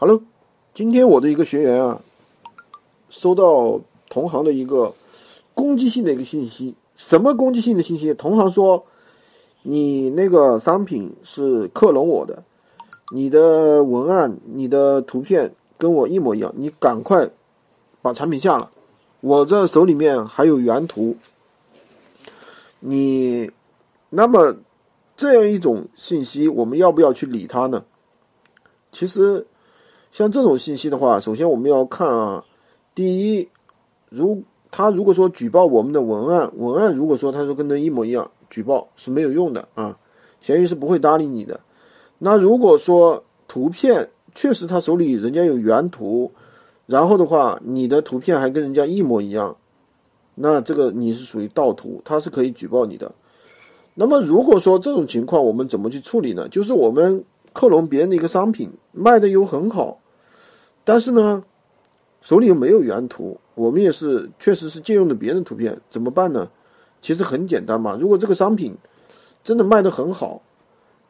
好了今天我的一个学员啊，收到同行的一个攻击性的一个信息。什么攻击性的信息？同行说你那个商品是克隆我的，你的文案、你的图片跟我一模一样，你赶快把产品下了。我这手里面还有原图，你那么这样一种信息，我们要不要去理它呢？其实。像这种信息的话，首先我们要看啊，第一，如他如果说举报我们的文案，文案如果说他说跟那一模一样，举报是没有用的啊，闲鱼是不会搭理你的。那如果说图片确实他手里人家有原图，然后的话你的图片还跟人家一模一样，那这个你是属于盗图，他是可以举报你的。那么如果说这种情况，我们怎么去处理呢？就是我们。克隆别人的一个商品卖的又很好，但是呢，手里又没有原图，我们也是确实是借用的别人图片，怎么办呢？其实很简单嘛，如果这个商品真的卖得很好，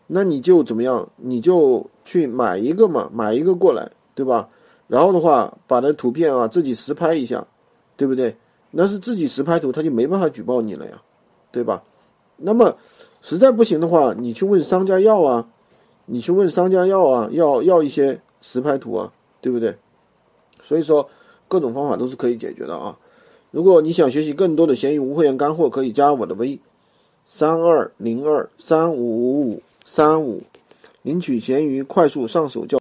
那你就怎么样？你就去买一个嘛，买一个过来，对吧？然后的话，把那图片啊自己实拍一下，对不对？那是自己实拍图，他就没办法举报你了呀，对吧？那么实在不行的话，你去问商家要啊。你去问商家要啊，要要一些实拍图啊，对不对？所以说，各种方法都是可以解决的啊。如果你想学习更多的闲鱼无货源干货，可以加我的微三二零二三五五五三五，领取闲鱼快速上手教。